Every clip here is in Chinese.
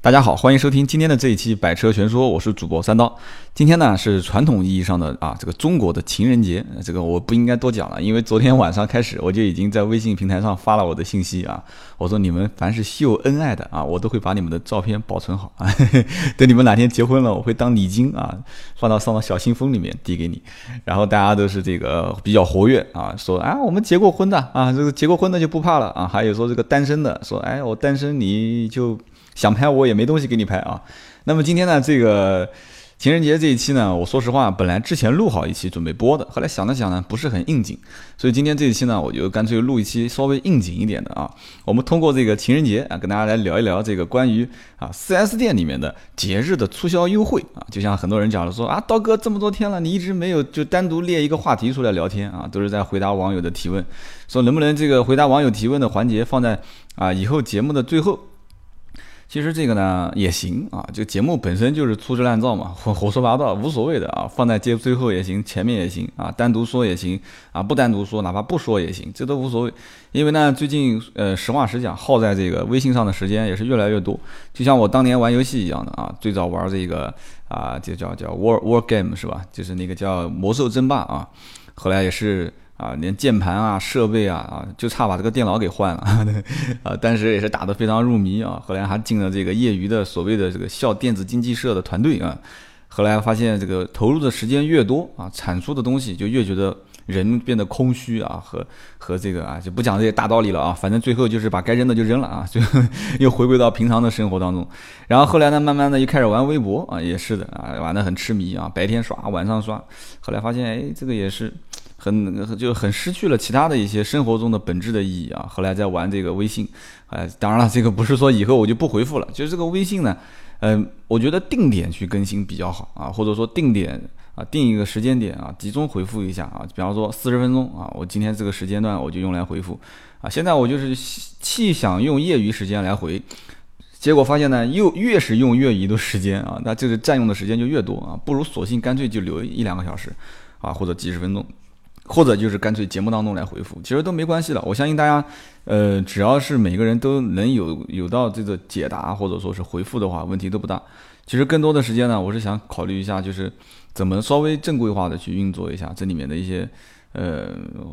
大家好，欢迎收听今天的这一期《百车全说》，我是主播三刀。今天呢是传统意义上的啊，这个中国的情人节，这个我不应该多讲了，因为昨天晚上开始我就已经在微信平台上发了我的信息啊，我说你们凡是秀恩爱的啊，我都会把你们的照片保存好啊，等你们哪天结婚了，我会当礼金啊，放到放到小信封里面递给你。然后大家都是这个比较活跃啊，说啊我们结过婚的啊，这个结过婚的就不怕了啊，还有说这个单身的说哎我单身你就。想拍我也没东西给你拍啊。那么今天呢，这个情人节这一期呢，我说实话，本来之前录好一期准备播的，后来想了想呢，不是很应景，所以今天这一期呢，我就干脆录一期稍微应景一点的啊。我们通过这个情人节啊，跟大家来聊一聊这个关于啊 4S 店里面的节日的促销优惠啊。就像很多人讲了说啊，刀哥这么多天了，你一直没有就单独列一个话题出来聊天啊，都是在回答网友的提问，说能不能这个回答网友提问的环节放在啊以后节目的最后。其实这个呢也行啊，这个节目本身就是粗制滥造嘛，胡胡说八道无所谓的啊，放在接最后也行，前面也行啊，单独说也行啊，不单独说，哪怕不说也行，这都无所谓。因为呢，最近呃，实话实讲，耗在这个微信上的时间也是越来越多，就像我当年玩游戏一样的啊，最早玩这个啊，就叫叫 War War Game 是吧？就是那个叫魔兽争霸啊，后来也是。啊，连键盘啊、设备啊啊，就差把这个电脑给换了 啊！当时也是打得非常入迷啊。后来还进了这个业余的所谓的这个校电子竞技社的团队啊。后来发现这个投入的时间越多啊，产出的东西就越觉得人变得空虚啊，和和这个啊就不讲这些大道理了啊。反正最后就是把该扔的就扔了啊，最后又回归到平常的生活当中。然后后来呢，慢慢的又开始玩微博啊，也是的啊，玩得很痴迷啊，白天刷，晚上刷。后来发现，哎，这个也是。很就很失去了其他的一些生活中的本质的意义啊！后来在玩这个微信，哎，当然了，这个不是说以后我就不回复了，就是这个微信呢，嗯，我觉得定点去更新比较好啊，或者说定点啊，定一个时间点啊，集中回复一下啊，比方说四十分钟啊，我今天这个时间段我就用来回复啊。现在我就是气想用业余时间来回，结果发现呢，又越是用业余的时间啊，那就是占用的时间就越多啊，不如索性干脆就留一两个小时啊，或者几十分钟。或者就是干脆节目当中来回复，其实都没关系的。我相信大家，呃，只要是每个人都能有有到这个解答或者说是回复的话，问题都不大。其实更多的时间呢，我是想考虑一下，就是怎么稍微正规化的去运作一下这里面的一些，呃，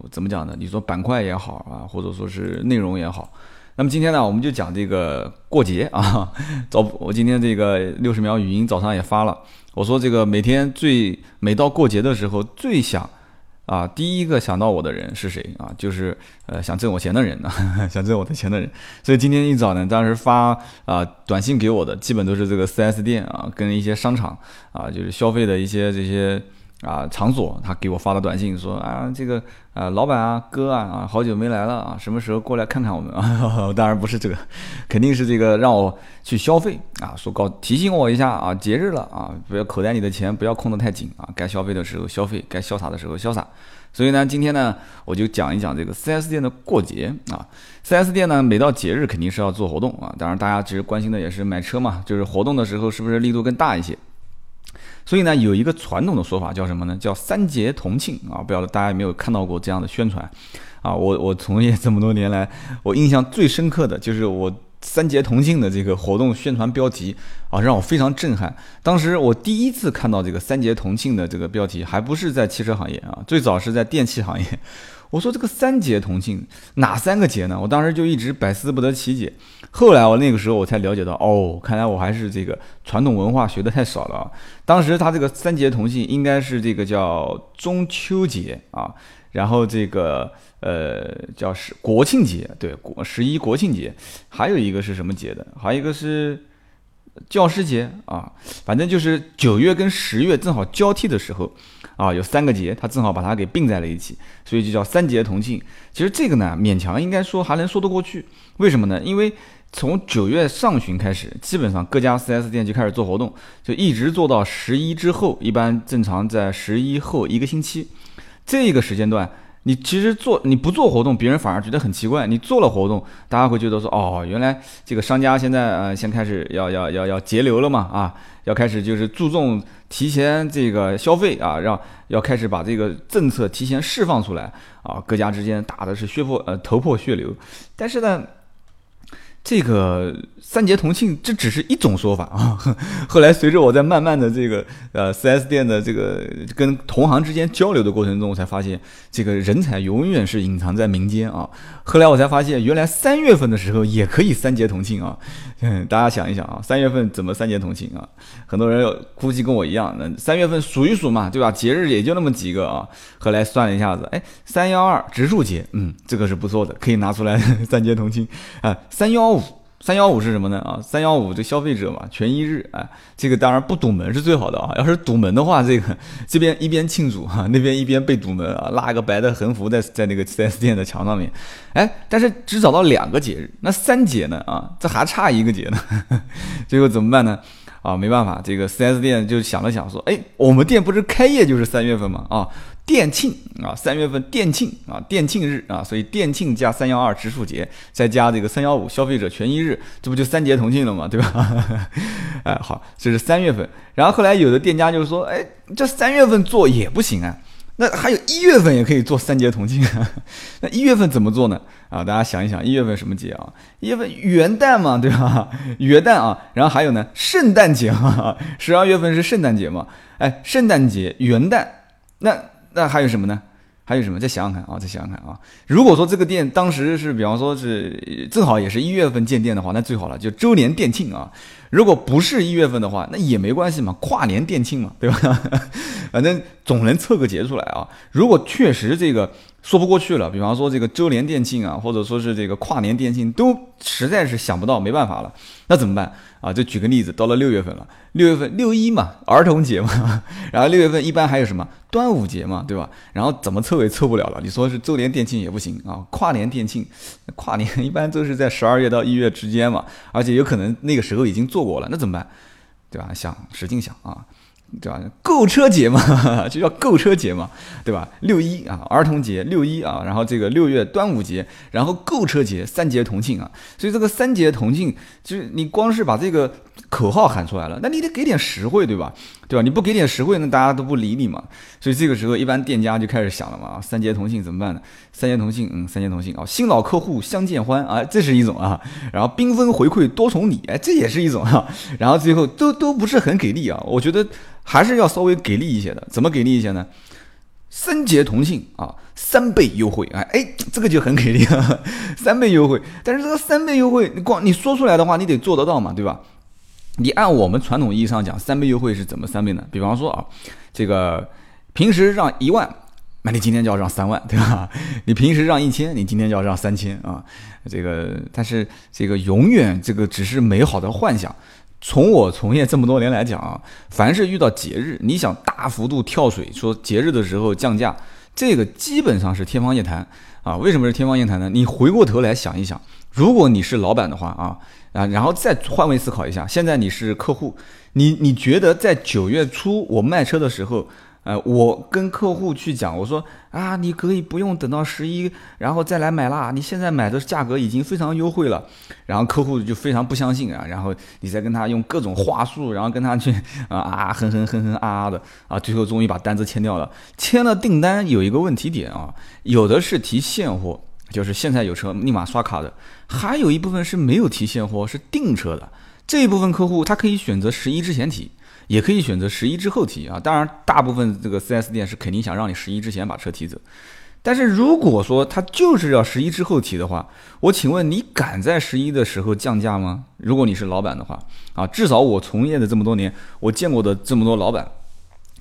怎么讲呢？你说板块也好啊，或者说是内容也好。那么今天呢，我们就讲这个过节啊。早，我今天这个六十秒语音早上也发了，我说这个每天最每到过节的时候最想。啊，第一个想到我的人是谁啊？就是呃想挣我钱的人呢，想挣我的钱的人。所以今天一早呢，当时发啊短信给我的，基本都是这个 4S 店啊，跟一些商场啊，就是消费的一些这些。啊，场所他给我发的短信说啊，这个啊，老板啊，哥啊，啊，好久没来了啊，什么时候过来看看我们啊？当然不是这个，肯定是这个让我去消费啊，说告提醒我一下啊，节日了啊，不要口袋里的钱不要控得太紧啊，该消费的时候消费，该潇洒的时候潇洒。所以呢，今天呢，我就讲一讲这个 4S 店的过节啊，4S 店呢，每到节日肯定是要做活动啊，当然大家其实关心的也是买车嘛，就是活动的时候是不是力度更大一些？所以呢，有一个传统的说法叫什么呢？叫三节同庆啊！不晓得大家有没有看到过这样的宣传啊？我我从业这么多年来，我印象最深刻的就是我三节同庆的这个活动宣传标题啊，让我非常震撼。当时我第一次看到这个三节同庆的这个标题，还不是在汽车行业啊，最早是在电器行业。我说这个三节同庆哪三个节呢？我当时就一直百思不得其解。后来我那个时候我才了解到，哦，看来我还是这个传统文化学的太少了啊。当时他这个三节同庆应该是这个叫中秋节啊，然后这个呃叫是国庆节，对，国十一国庆节，还有一个是什么节的？还有一个是。教师节啊，反正就是九月跟十月正好交替的时候，啊，有三个节，它正好把它给并在了一起，所以就叫三节同庆。其实这个呢，勉强应该说还能说得过去。为什么呢？因为从九月上旬开始，基本上各家 4S 店就开始做活动，就一直做到十一之后，一般正常在十一后一个星期，这个时间段。你其实做你不做活动，别人反而觉得很奇怪。你做了活动，大家会觉得说，哦，原来这个商家现在呃，先开始要要要要节流了嘛，啊，要开始就是注重提前这个消费啊，让要开始把这个政策提前释放出来啊，各家之间打的是血破呃头破血流。但是呢，这个三节同庆这只是一种说法啊。后来随着我在慢慢的这个呃 4S 店的这个跟同行之间交流的过程中，我才发现这个人才永远是隐藏在民间啊。后来我才发现，原来三月份的时候也可以三节同庆啊。嗯，大家想一想啊，三月份怎么三节同庆啊？很多人估计跟我一样，那三月份数一数嘛，对吧？节日也就那么几个啊。后来算了一下子，哎，三幺二植树节，嗯，这个是不错的，可以拿出来 三节同庆啊。三幺三幺五是什么呢？啊，三幺五这消费者嘛，权益日，哎，这个当然不堵门是最好的啊。要是堵门的话，这个这边一边庆祝哈，那边一边被堵门啊，拉一个白的横幅在在那个 4S 店的墙上面，哎，但是只找到两个节日，那三节呢？啊，这还差一个节呢，最后怎么办呢？啊，没办法，这个 4S 店就想了想说，哎，我们店不是开业就是三月份嘛，啊。店庆啊，三月份店庆啊，店庆日啊，所以店庆加三幺二植树节，再加这个三幺五消费者权益日，这不就三节同庆了吗？对吧？哎，好，这是三月份。然后后来有的店家就是说，哎，这三月份做也不行啊，那还有一月份也可以做三节同庆啊。那一月份怎么做呢？啊，大家想一想，一月份什么节啊？一月份元旦嘛，对吧？元旦啊，然后还有呢，圣诞节嘛，十二月份是圣诞节嘛？哎，圣诞节、元旦，那。那还有什么呢？还有什么？再想想看啊！再想想看啊！如果说这个店当时是，比方说是正好也是一月份建店的话，那最好了，就周年店庆啊。如果不是一月份的话，那也没关系嘛，跨年店庆嘛，对吧？反正总能凑个节出来啊。如果确实这个说不过去了，比方说这个周年店庆啊，或者说是这个跨年店庆，都实在是想不到，没办法了，那怎么办？啊，就举个例子，到了六月份了，六月份六一嘛，儿童节嘛，然后六月份一般还有什么端午节嘛，对吧？然后怎么凑也凑不了了。你说是周年店庆也不行啊，跨年店庆，跨年一般都是在十二月到一月之间嘛，而且有可能那个时候已经做过了，那怎么办？对吧？想使劲想啊。对吧？购车节嘛，就叫购车节嘛，对吧？六一啊，儿童节，六一啊，然后这个六月端午节，然后购车节，三节同庆啊。所以这个三节同庆，就是你光是把这个口号喊出来了，那你得给点实惠，对吧？对吧？你不给点实惠，那大家都不理你嘛。所以这个时候，一般店家就开始想了嘛，三节同庆怎么办呢？三节同庆，嗯，三节同庆啊，新老客户相见欢啊，这是一种啊。然后缤纷回馈多重礼，哎，这也是一种啊。然后最后都都不是很给力啊，我觉得。还是要稍微给力一些的，怎么给力一些呢？三节同庆啊，三倍优惠啊，哎，这个就很给力了，三倍优惠。但是这个三倍优惠，你光你说出来的话，你得做得到嘛，对吧？你按我们传统意义上讲，三倍优惠是怎么三倍呢？比方说啊，这个平时让一万，那你今天就要让三万，对吧？你平时让一千，你今天就要让三千啊。这个，但是这个永远这个只是美好的幻想。从我从业这么多年来讲啊，凡是遇到节日，你想大幅度跳水，说节日的时候降价，这个基本上是天方夜谭啊。为什么是天方夜谭呢？你回过头来想一想，如果你是老板的话啊啊，然后再换位思考一下，现在你是客户，你你觉得在九月初我卖车的时候。呃，我跟客户去讲，我说啊，你可以不用等到十一，然后再来买啦。你现在买的价格已经非常优惠了，然后客户就非常不相信啊。然后你再跟他用各种话术，然后跟他去 啊啊哼哼哼哼啊啊的啊，最后终于把单子签掉了。签了订单有一个问题点啊，有的是提现货，就是现在有车立马刷卡的，还有一部分是没有提现货，是订车的。这一部分客户他可以选择十一之前提。也可以选择十一之后提啊，当然大部分这个 4S 店是肯定想让你十一之前把车提走，但是如果说他就是要十一之后提的话，我请问你敢在十一的时候降价吗？如果你是老板的话啊，至少我从业的这么多年，我见过的这么多老板，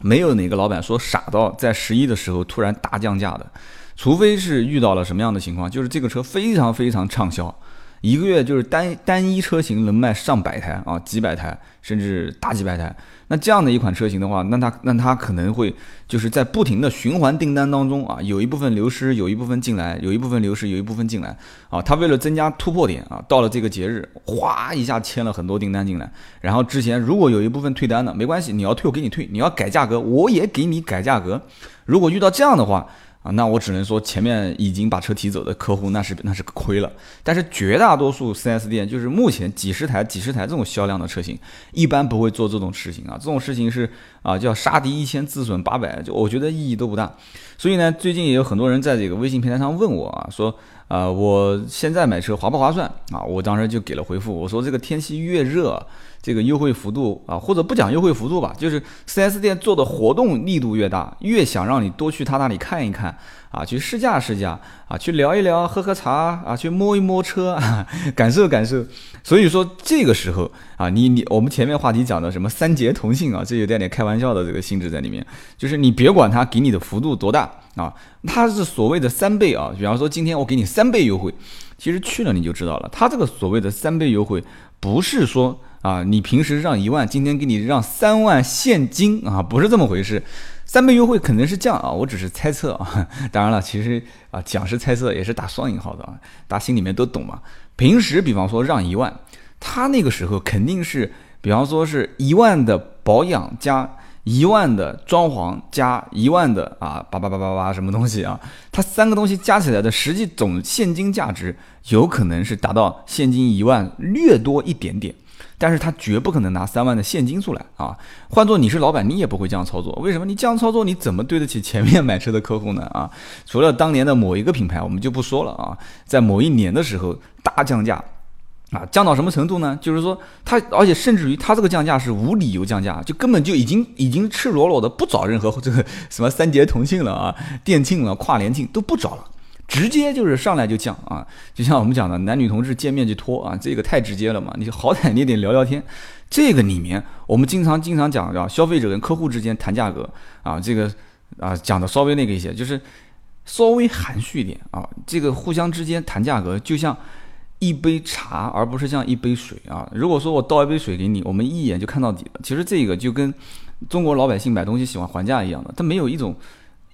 没有哪个老板说傻到在十一的时候突然大降价的，除非是遇到了什么样的情况，就是这个车非常非常畅销。一个月就是单单一车型能卖上百台啊，几百台甚至大几百台。那这样的一款车型的话，那它那它可能会就是在不停的循环订单当中啊，有一部分流失，有一部分进来，有一部分流失，有一部分进来啊。他为了增加突破点啊，到了这个节日，哗一下签了很多订单进来。然后之前如果有一部分退单的，没关系，你要退我给你退，你要改价格我也给你改价格。如果遇到这样的话。啊，那我只能说前面已经把车提走的客户，那是那是亏了。但是绝大多数 4S 店，就是目前几十台、几十台这种销量的车型，一般不会做这种事情啊。这种事情是啊，叫杀敌一千，自损八百，就我觉得意义都不大。所以呢，最近也有很多人在这个微信平台上问我啊，说。呃，我现在买车划不划算啊？我当时就给了回复，我说这个天气越热。这个优惠幅度啊，或者不讲优惠幅度吧，就是 4S 店做的活动力度越大，越想让你多去他那里看一看啊，去试驾试驾啊，去聊一聊，喝喝茶啊，去摸一摸车，感受感受。所以说这个时候啊，你你我们前面话题讲的什么三节同性啊，这有点点开玩笑的这个性质在里面，就是你别管他给你的幅度多大啊，他是所谓的三倍啊，比方说今天我给你三倍优惠，其实去了你就知道了，他这个所谓的三倍优惠不是说。啊，你平时让一万，今天给你让三万现金啊，不是这么回事。三倍优惠肯定是降啊，我只是猜测啊。当然了，其实啊讲是猜测，也是打双引号的啊，大家心里面都懂嘛。平时比方说让一万，他那个时候肯定是，比方说是一万的保养加一万的装潢加一万的啊叭叭叭叭叭什么东西啊，它三个东西加起来的实际总现金价值有可能是达到现金一万略多一点点。但是他绝不可能拿三万的现金出来啊！换做你是老板，你也不会这样操作。为什么？你这样操作，你怎么对得起前面买车的客户呢？啊，除了当年的某一个品牌，我们就不说了啊。在某一年的时候大降价，啊，降到什么程度呢？就是说他，而且甚至于他这个降价是无理由降价，就根本就已经已经赤裸裸的不找任何这个什么三节同庆了啊，店庆了，跨年庆都不找了。直接就是上来就降啊，就像我们讲的男女同志见面就脱啊，这个太直接了嘛。你好歹你得聊聊天，这个里面我们经常经常讲叫消费者跟客户之间谈价格啊，这个啊讲的稍微那个一些，就是稍微含蓄一点啊。这个互相之间谈价格就像一杯茶，而不是像一杯水啊。如果说我倒一杯水给你，我们一眼就看到底了。其实这个就跟中国老百姓买东西喜欢还价一样的，它没有一种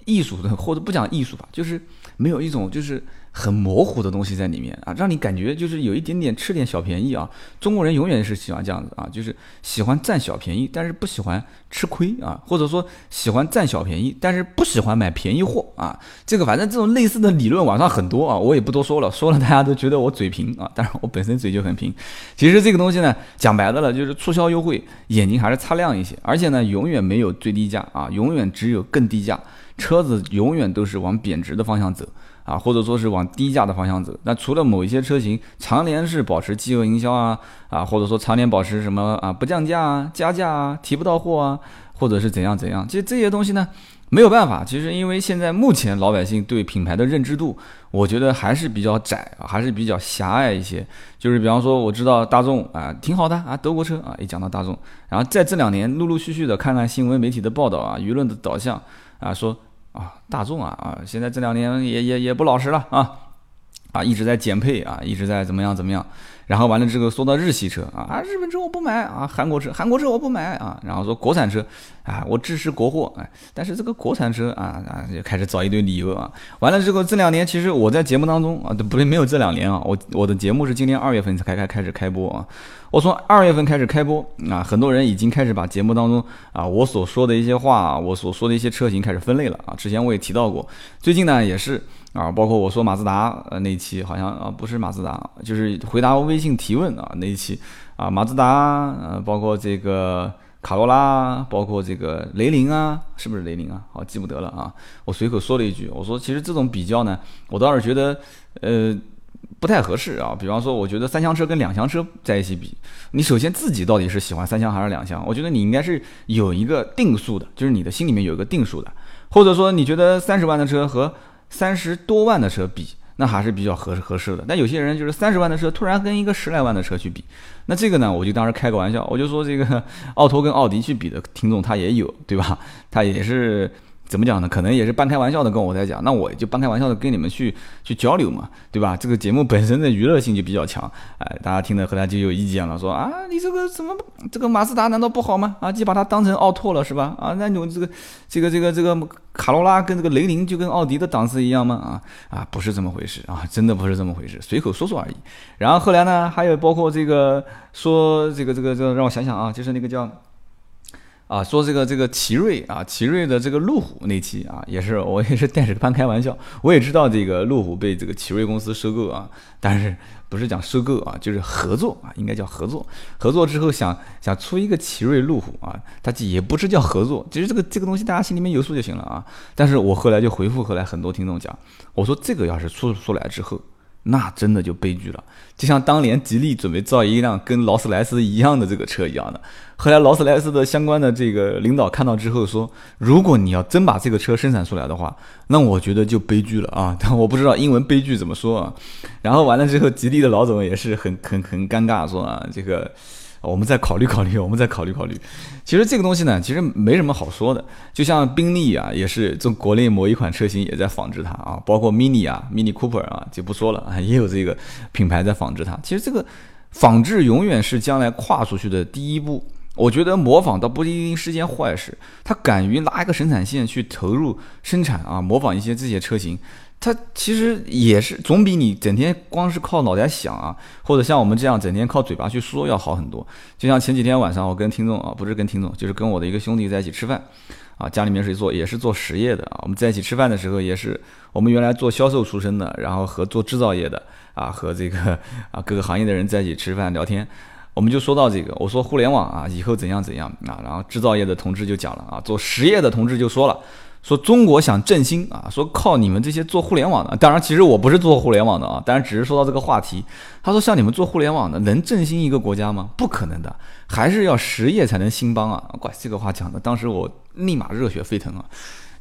艺术的，或者不讲艺术吧，就是。没有一种就是很模糊的东西在里面啊，让你感觉就是有一点点吃点小便宜啊。中国人永远是喜欢这样子啊，就是喜欢占小便宜，但是不喜欢吃亏啊，或者说喜欢占小便宜，但是不喜欢买便宜货啊。这个反正这种类似的理论网上很多啊，我也不多说了，说了大家都觉得我嘴贫啊。当然我本身嘴就很贫。其实这个东西呢，讲白的了，就是促销优惠，眼睛还是擦亮一些，而且呢，永远没有最低价啊，永远只有更低价。车子永远都是往贬值的方向走啊，或者说是往低价的方向走。那除了某一些车型常年是保持饥饿营销啊啊，或者说常年保持什么啊不降价啊、加价啊、提不到货啊，或者是怎样怎样，其实这些东西呢没有办法。其实因为现在目前老百姓对品牌的认知度，我觉得还是比较窄啊，还是比较狭隘一些。就是比方说我知道大众啊挺好的啊，德国车啊，一讲到大众，然后在这两年陆陆续续的看看新闻媒体的报道啊，舆论的导向啊说。啊，大众啊啊，现在这两年也也也不老实了啊，啊一直在减配啊，一直在怎么样怎么样。然后完了之后说到日系车啊啊日本车我不买啊韩国车韩国车我不买啊然后说国产车啊我支持国货哎但是这个国产车啊啊就开始找一堆理由啊完了之后这两年其实我在节目当中啊不对没有这两年啊我我的节目是今年二月份才开开开始开播啊我从二月份开始开播啊很多人已经开始把节目当中啊我所说的一些话我所说的一些车型开始分类了啊之前我也提到过最近呢也是。啊，包括我说马自达呃那一期，好像啊不是马自达，就是回答微信提问啊那一期啊马自达呃包括这个卡罗拉，包括这个雷凌啊，是不是雷凌啊？好记不得了啊，我随口说了一句，我说其实这种比较呢，我倒是觉得呃不太合适啊。比方说，我觉得三厢车跟两厢车在一起比，你首先自己到底是喜欢三厢还是两厢？我觉得你应该是有一个定数的，就是你的心里面有一个定数的，或者说你觉得三十万的车和三十多万的车比，那还是比较合适合适的。但有些人就是三十万的车突然跟一个十来万的车去比，那这个呢，我就当时开个玩笑，我就说这个 奥拓跟奥迪去比的听众他也有，对吧？他也是。怎么讲呢？可能也是半开玩笑的跟我在讲，那我就半开玩笑的跟你们去去交流嘛，对吧？这个节目本身的娱乐性就比较强，哎，大家听了后来就有意见了，说啊，你这个怎么这个马自达难道不好吗？啊，就把它当成奥拓了是吧？啊，那你这个这个这个这个卡罗拉跟这个雷凌就跟奥迪的档次一样吗？啊啊，不是这么回事啊，真的不是这么回事，随口说说而已。然后后来呢，还有包括这个说这个这个这个让我想想啊，就是那个叫。啊，说这个这个奇瑞啊，奇瑞的这个路虎那期啊，也是我也是带着半开玩笑。我也知道这个路虎被这个奇瑞公司收购啊，但是不是讲收购啊，就是合作啊，应该叫合作。合作之后想想出一个奇瑞路虎啊，它也不是叫合作，其实这个这个东西大家心里面有数就行了啊。但是我后来就回复后来很多听众讲，我说这个要是出出来之后，那真的就悲剧了。就像当年吉利准备造一辆跟劳斯莱斯一样的这个车一样的，后来劳斯莱斯的相关的这个领导看到之后说，如果你要真把这个车生产出来的话，那我觉得就悲剧了啊！但我不知道英文悲剧怎么说啊。然后完了之后，吉利的老总也是很很很尴尬，说啊这个。我们再考虑考虑，我们再考虑考虑。其实这个东西呢，其实没什么好说的。就像宾利啊，也是从国内某一款车型也在仿制它啊，包括 Mini 啊，Mini Cooper 啊，就不说了啊，也有这个品牌在仿制它。其实这个仿制永远是将来跨出去的第一步。我觉得模仿倒不一定是件坏事，他敢于拉一个生产线去投入生产啊，模仿一些这些车型。它其实也是总比你整天光是靠脑袋想啊，或者像我们这样整天靠嘴巴去说要好很多。就像前几天晚上我跟听众啊，不是跟听众，就是跟我的一个兄弟在一起吃饭，啊，家里面是做也是做实业的啊。我们在一起吃饭的时候，也是我们原来做销售出身的，然后和做制造业的啊，和这个啊各个行业的人在一起吃饭聊天，我们就说到这个，我说互联网啊以后怎样怎样啊，然后制造业的同志就讲了啊，做实业的同志就说了。说中国想振兴啊，说靠你们这些做互联网的，当然其实我不是做互联网的啊，当然只是说到这个话题。他说像你们做互联网的能振兴一个国家吗？不可能的，还是要实业才能兴邦啊！怪这个话讲的，当时我立马热血沸腾啊！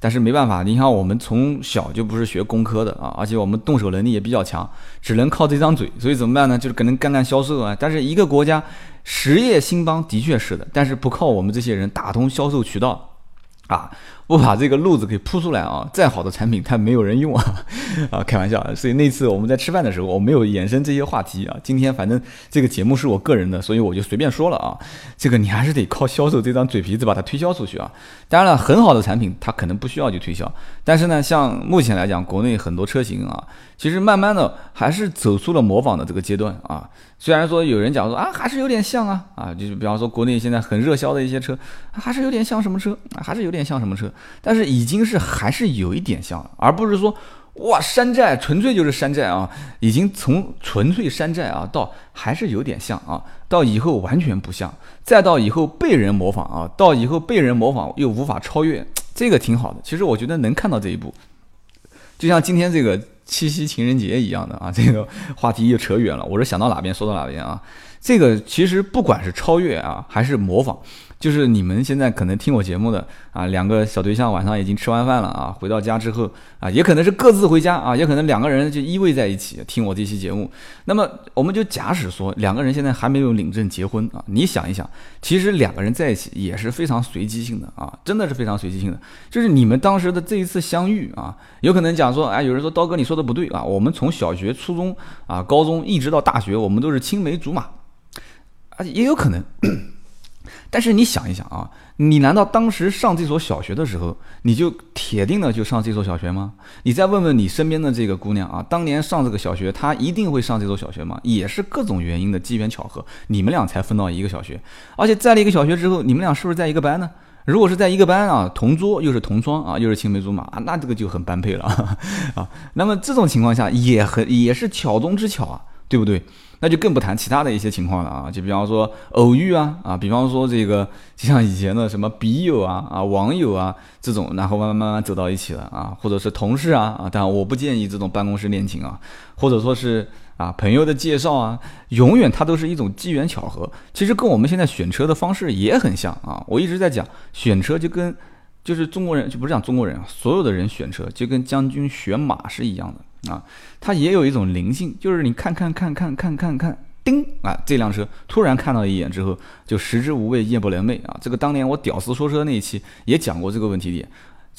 但是没办法，你看我们从小就不是学工科的啊，而且我们动手能力也比较强，只能靠这张嘴，所以怎么办呢？就是可能干干销售啊。但是一个国家实业兴邦的确是的，但是不靠我们这些人打通销售渠道啊。不把这个路子给铺出来啊，再好的产品它没有人用啊，啊，开玩笑。所以那次我们在吃饭的时候，我没有延伸这些话题啊。今天反正这个节目是我个人的，所以我就随便说了啊。这个你还是得靠销售这张嘴皮子把它推销出去啊。当然了，很好的产品它可能不需要去推销，但是呢，像目前来讲，国内很多车型啊，其实慢慢的还是走出了模仿的这个阶段啊。虽然说有人讲说啊，还是有点像啊啊，就是比方说国内现在很热销的一些车，还是有点像什么车，还是有点像什么车，但是已经是还是有一点像了，而不是说哇山寨纯粹就是山寨啊，已经从纯粹山寨啊到还是有点像啊，到以后完全不像，再到以后被人模仿啊，到以后被人模仿又无法超越，这个挺好的。其实我觉得能看到这一步，就像今天这个。七夕情人节一样的啊，这个话题又扯远了。我是想到哪边说到哪边啊。这个其实不管是超越啊，还是模仿。就是你们现在可能听我节目的啊，两个小对象晚上已经吃完饭了啊，回到家之后啊，也可能是各自回家啊，也可能两个人就依偎在一起听我这期节目。那么我们就假使说两个人现在还没有领证结婚啊，你想一想，其实两个人在一起也是非常随机性的啊，真的是非常随机性的。就是你们当时的这一次相遇啊，有可能讲说，哎，有人说刀哥你说的不对啊，我们从小学、初中啊、高中一直到大学，我们都是青梅竹马啊，也有可能。但是你想一想啊，你难道当时上这所小学的时候，你就铁定的就上这所小学吗？你再问问你身边的这个姑娘啊，当年上这个小学，她一定会上这所小学吗？也是各种原因的机缘巧合，你们俩才分到一个小学，而且在了一个小学之后，你们俩是不是在一个班呢？如果是在一个班啊，同桌又是同窗啊，又是青梅竹马啊，那这个就很般配了 啊。那么这种情况下也很也是巧中之巧啊，对不对？那就更不谈其他的一些情况了啊，就比方说偶遇啊啊，比方说这个就像以前的什么笔友啊啊网友啊这种，然后慢慢慢慢走到一起了啊，或者是同事啊啊，当然我不建议这种办公室恋情啊，或者说是啊朋友的介绍啊，永远它都是一种机缘巧合。其实跟我们现在选车的方式也很像啊，我一直在讲选车就跟就是中国人就不是讲中国人啊，所有的人选车就跟将军选马是一样的。啊，它也有一种灵性，就是你看看看看看看看，叮啊，这辆车突然看到一眼之后，就食之无味，夜不能寐啊。这个当年我屌丝说车那一期也讲过这个问题点。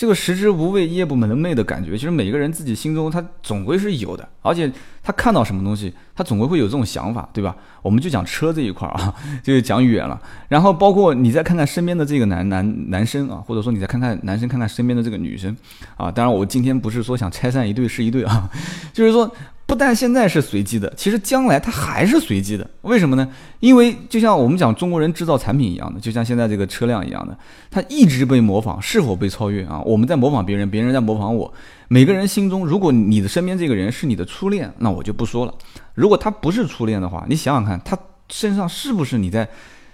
这个食之无味，夜不能寐的感觉，其实每个人自己心中他总归是有的，而且他看到什么东西，他总归会有这种想法，对吧？我们就讲车这一块啊，就是讲远了。然后包括你再看看身边的这个男男男生啊，或者说你再看看男生看看身边的这个女生啊，当然我今天不是说想拆散一对是一对啊，就是说。不但现在是随机的，其实将来它还是随机的。为什么呢？因为就像我们讲中国人制造产品一样的，就像现在这个车辆一样的，它一直被模仿，是否被超越啊？我们在模仿别人，别人在模仿我。每个人心中，如果你的身边这个人是你的初恋，那我就不说了。如果他不是初恋的话，你想想看，他身上是不是你在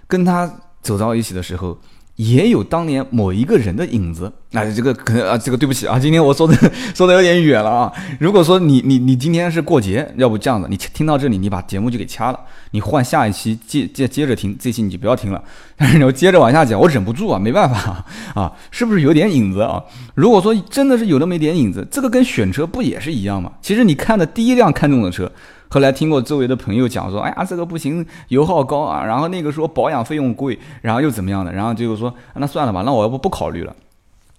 跟他走到一起的时候，也有当年某一个人的影子。哎，这个可能啊，这个对不起啊，今天我说的说的有点远了啊。如果说你你你今天是过节，要不这样子，你听到这里，你把节目就给掐了，你换下一期接接接着听，这期你就不要听了。但是你要接着往下讲，我忍不住啊，没办法啊，是不是有点影子啊？如果说真的是有那么一点影子，这个跟选车不也是一样吗？其实你看的第一辆看中的车，后来听过周围的朋友讲说，哎呀，这个不行，油耗高啊，然后那个说保养费用贵，然后又怎么样的，然后就是说，那算了吧，那我要不不考虑了。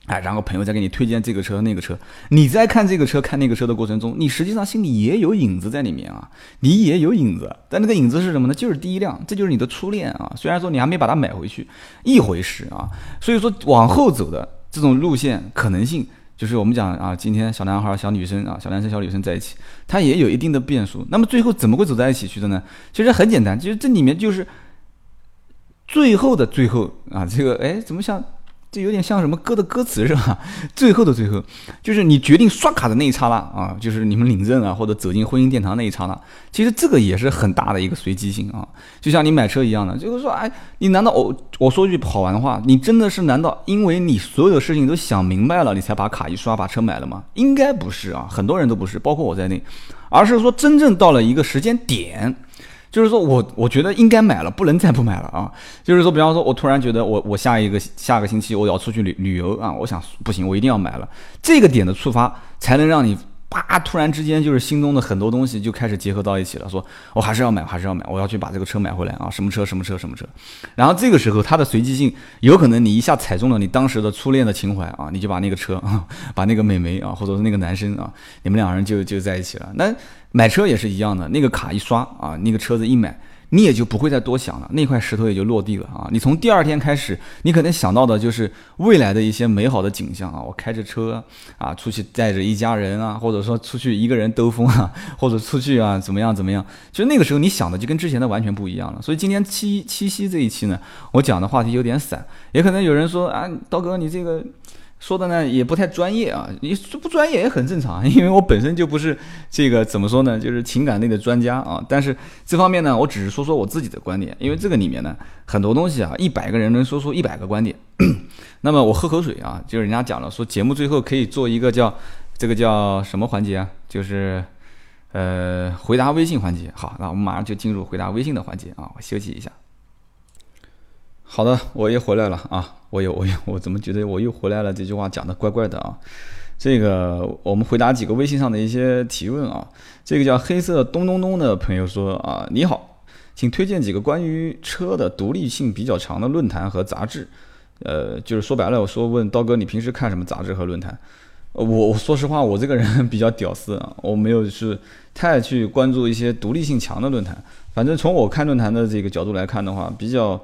哎，然后朋友再给你推荐这个车那个车，你在看这个车看那个车的过程中，你实际上心里也有影子在里面啊，你也有影子，但那个影子是什么呢？就是第一辆，这就是你的初恋啊。虽然说你还没把它买回去，一回事啊。所以说往后走的这种路线可能性，就是我们讲啊，今天小男孩、小女生啊，小男生、小女生在一起，他也有一定的变数。那么最后怎么会走在一起去的呢？其实很简单，其实这里面就是最后的最后啊，这个哎，怎么像？这有点像什么歌的歌词是吧？最后的最后，就是你决定刷卡的那一刹那啊，就是你们领证啊，或者走进婚姻殿堂那一刹那。其实这个也是很大的一个随机性啊，就像你买车一样的，就是说，哎，你难道我我说句好玩的话，你真的是难道因为你所有的事情都想明白了，你才把卡一刷把车买了吗？应该不是啊，很多人都不是，包括我在内，而是说真正到了一个时间点。就是说我我觉得应该买了，不能再不买了啊！就是说，比方说，我突然觉得我我下一个下个星期我要出去旅旅游啊，我想不行，我一定要买了。这个点的触发，才能让你。啪！突然之间，就是心中的很多东西就开始结合到一起了。说，我还是要买，还是要买，我要去把这个车买回来啊！什么车？什么车？什么车？然后这个时候，它的随机性有可能你一下踩中了你当时的初恋的情怀啊！你就把那个车啊，把那个美眉啊，或者是那个男生啊，你们两个人就就在一起了。那买车也是一样的，那个卡一刷啊，那个车子一买。你也就不会再多想了，那块石头也就落地了啊！你从第二天开始，你可能想到的就是未来的一些美好的景象啊！我开着车啊，出去带着一家人啊，或者说出去一个人兜风啊，或者出去啊，怎么样怎么样？其实那个时候你想的就跟之前的完全不一样了。所以今天七七夕这一期呢，我讲的话题有点散，也可能有人说啊，刀哥你这个。说的呢也不太专业啊，你不专业也很正常，因为我本身就不是这个怎么说呢，就是情感类的专家啊。但是这方面呢，我只是说说我自己的观点，因为这个里面呢很多东西啊，一百个人能说出一百个观点。那么我喝口水啊，就是人家讲了，说节目最后可以做一个叫这个叫什么环节啊？就是呃回答微信环节。好，那我们马上就进入回答微信的环节啊，我休息一下。好的，我又回来了啊！我又我又我怎么觉得我又回来了？这句话讲的怪怪的啊！这个我们回答几个微信上的一些提问啊。这个叫黑色咚咚咚的朋友说啊，你好，请推荐几个关于车的独立性比较强的论坛和杂志。呃，就是说白了，我说问刀哥，你平时看什么杂志和论坛？我我说实话，我这个人比较屌丝啊，我没有是太去关注一些独立性强的论坛。反正从我看论坛的这个角度来看的话，比较。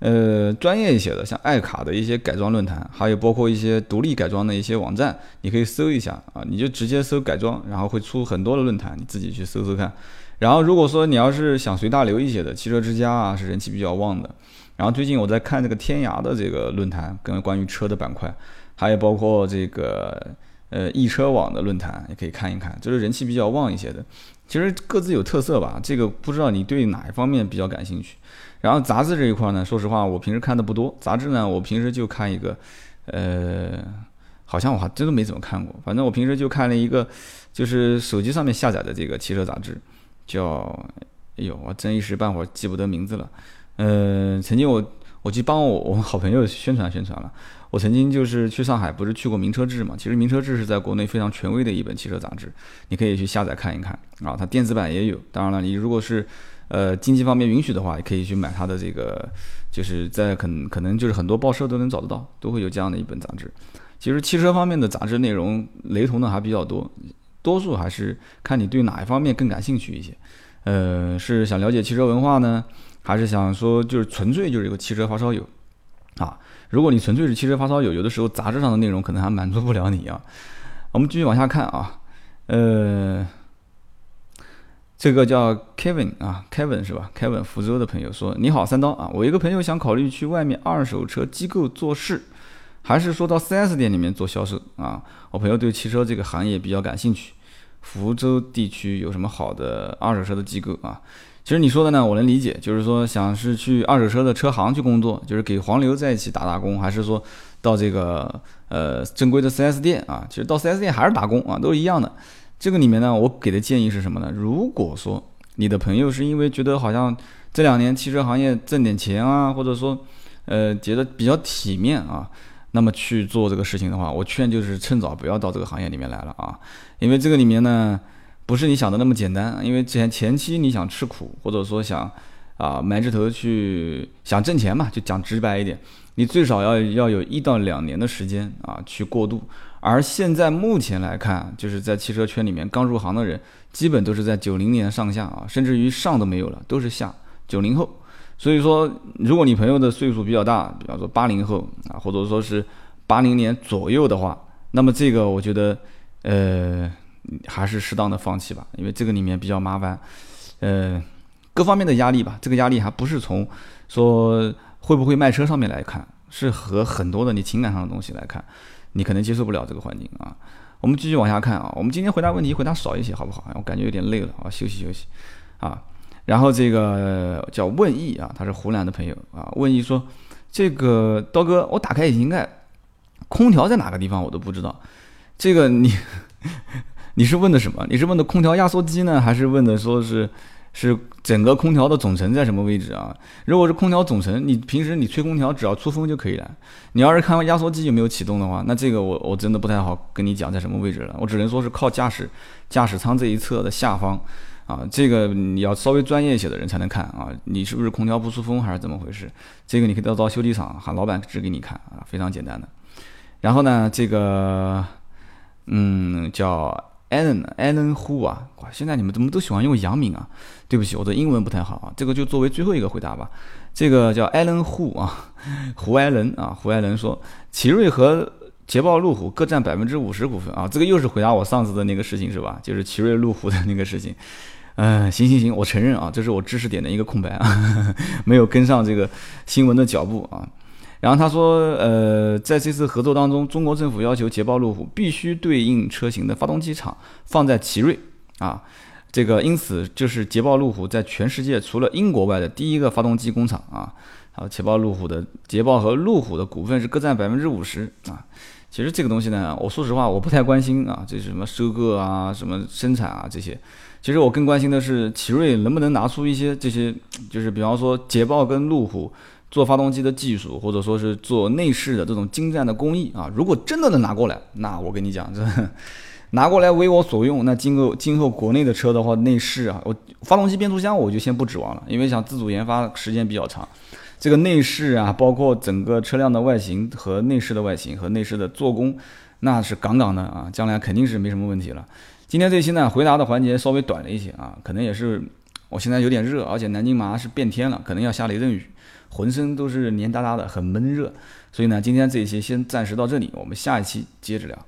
呃，专业一些的，像爱卡的一些改装论坛，还有包括一些独立改装的一些网站，你可以搜一下啊，你就直接搜改装，然后会出很多的论坛，你自己去搜搜看。然后如果说你要是想随大流一些的，汽车之家啊是人气比较旺的。然后最近我在看这个天涯的这个论坛，跟关于车的板块，还有包括这个呃易车网的论坛，也可以看一看，就是人气比较旺一些的。其实各自有特色吧，这个不知道你对哪一方面比较感兴趣。然后杂志这一块呢，说实话，我平时看的不多。杂志呢，我平时就看一个，呃，好像我还真的没怎么看过。反正我平时就看了一个，就是手机上面下载的这个汽车杂志，叫，哎呦，我真一时半会儿记不得名字了。嗯，曾经我我去帮我我好朋友宣传宣传了。我曾经就是去上海，不是去过名车志嘛？其实名车志是在国内非常权威的一本汽车杂志，你可以去下载看一看啊。它电子版也有。当然了，你如果是呃，经济方面允许的话，也可以去买它的这个，就是在可可能就是很多报社都能找得到，都会有这样的一本杂志。其实汽车方面的杂志内容雷同的还比较多，多数还是看你对哪一方面更感兴趣一些。呃，是想了解汽车文化呢，还是想说就是纯粹就是一个汽车发烧友啊？如果你纯粹是汽车发烧友，有的时候杂志上的内容可能还满足不了你啊。我们继续往下看啊，呃。这个叫 Kevin 啊，Kevin 是吧？Kevin 福州的朋友说：“你好，三刀啊，我一个朋友想考虑去外面二手车机构做事，还是说到 4S 店里面做销售啊？我朋友对汽车这个行业比较感兴趣。福州地区有什么好的二手车的机构啊？其实你说的呢，我能理解，就是说想是去二手车的车行去工作，就是给黄牛在一起打打工，还是说到这个呃正规的 4S 店啊？其实到 4S 店还是打工啊，都是一样的。这个里面呢，我给的建议是什么呢？如果说你的朋友是因为觉得好像这两年汽车行业挣点钱啊，或者说呃觉得比较体面啊，那么去做这个事情的话，我劝就是趁早不要到这个行业里面来了啊，因为这个里面呢。不是你想的那么简单，因为前前期你想吃苦，或者说想啊埋着头去想挣钱嘛，就讲直白一点，你最少要要有一到两年的时间啊去过渡。而现在目前来看，就是在汽车圈里面刚入行的人，基本都是在九零年上下啊，甚至于上都没有了，都是下九零后。所以说，如果你朋友的岁数比较大，比方说八零后啊，或者说是八零年左右的话，那么这个我觉得，呃。还是适当的放弃吧，因为这个里面比较麻烦，呃，各方面的压力吧。这个压力还不是从说会不会卖车上面来看，是和很多的你情感上的东西来看，你可能接受不了这个环境啊。我们继续往下看啊，我们今天回答问题回答少一些，好不好？我感觉有点累了啊，休息休息啊。然后这个叫问意啊，他是湖南的朋友啊，问意说，这个刀哥，我打开引擎盖，空调在哪个地方我都不知道，这个你。你是问的什么？你是问的空调压缩机呢，还是问的说是是整个空调的总成在什么位置啊？如果是空调总成，你平时你吹空调只要出风就可以了。你要是看压缩机有没有启动的话，那这个我我真的不太好跟你讲在什么位置了。我只能说是靠驾驶驾驶舱这一侧的下方啊，这个你要稍微专业一些的人才能看啊。你是不是空调不出风还是怎么回事？这个你可以到到修理厂喊老板指给你看啊，非常简单的。然后呢，这个嗯叫。Allen，Allen Hu 啊，哇，现在你们怎么都喜欢用洋名啊？对不起，我的英文不太好啊。这个就作为最后一个回答吧。这个叫 Allen Hu 啊，胡艾伦啊，胡艾伦说，奇瑞和捷豹路虎各占百分之五十股份啊。这个又是回答我上次的那个事情是吧？就是奇瑞路虎的那个事情。嗯，行行行，我承认啊，这是我知识点的一个空白啊，没有跟上这个新闻的脚步啊。然后他说，呃，在这次合作当中，中国政府要求捷豹路虎必须对应车型的发动机厂放在奇瑞啊，这个因此就是捷豹路虎在全世界除了英国外的第一个发动机工厂啊。好，捷豹路虎的捷豹和路虎的股份是各占百分之五十啊。其实这个东西呢，我说实话我不太关心啊，这是什么收购啊，什么生产啊这些。其实我更关心的是奇瑞能不能拿出一些这些，就是比方说捷豹跟路虎。做发动机的技术，或者说是做内饰的这种精湛的工艺啊，如果真的能拿过来，那我跟你讲，这 拿过来为我所用，那今后今后国内的车的话，内饰啊，我发动机变速箱我就先不指望了，因为想自主研发时间比较长，这个内饰啊，包括整个车辆的外形和内饰的外形和内饰的做工，那是杠杠的啊，将来肯定是没什么问题了。今天这期呢，回答的环节稍微短了一些啊，可能也是我现在有点热，而且南京马上是变天了，可能要下雷阵雨。浑身都是黏哒哒的，很闷热，所以呢，今天这一期先暂时到这里，我们下一期接着聊。